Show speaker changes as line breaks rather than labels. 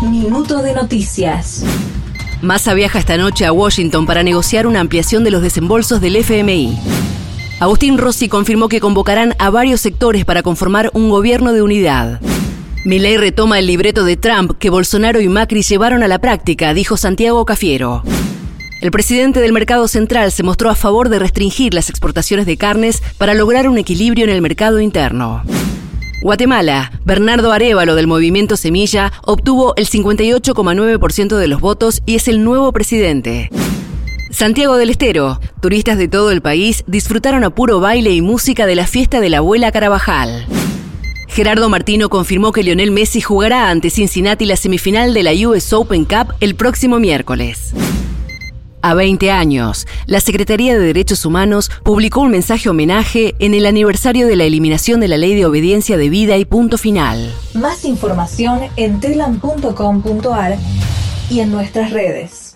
Minuto de noticias.
Massa viaja esta noche a Washington para negociar una ampliación de los desembolsos del FMI. Agustín Rossi confirmó que convocarán a varios sectores para conformar un gobierno de unidad. Milei retoma el libreto de Trump que Bolsonaro y Macri llevaron a la práctica, dijo Santiago Cafiero. El presidente del Mercado Central se mostró a favor de restringir las exportaciones de carnes para lograr un equilibrio en el mercado interno. Guatemala, Bernardo Arevalo del movimiento Semilla obtuvo el 58,9% de los votos y es el nuevo presidente. Santiago del Estero, turistas de todo el país disfrutaron a puro baile y música de la fiesta de la abuela Carabajal. Gerardo Martino confirmó que Lionel Messi jugará ante Cincinnati la semifinal de la US Open Cup el próximo miércoles. A 20 años, la Secretaría de Derechos Humanos publicó un mensaje homenaje en el aniversario de la eliminación de la Ley de Obediencia de Vida y Punto Final.
Más información en telam.com.ar y en nuestras redes.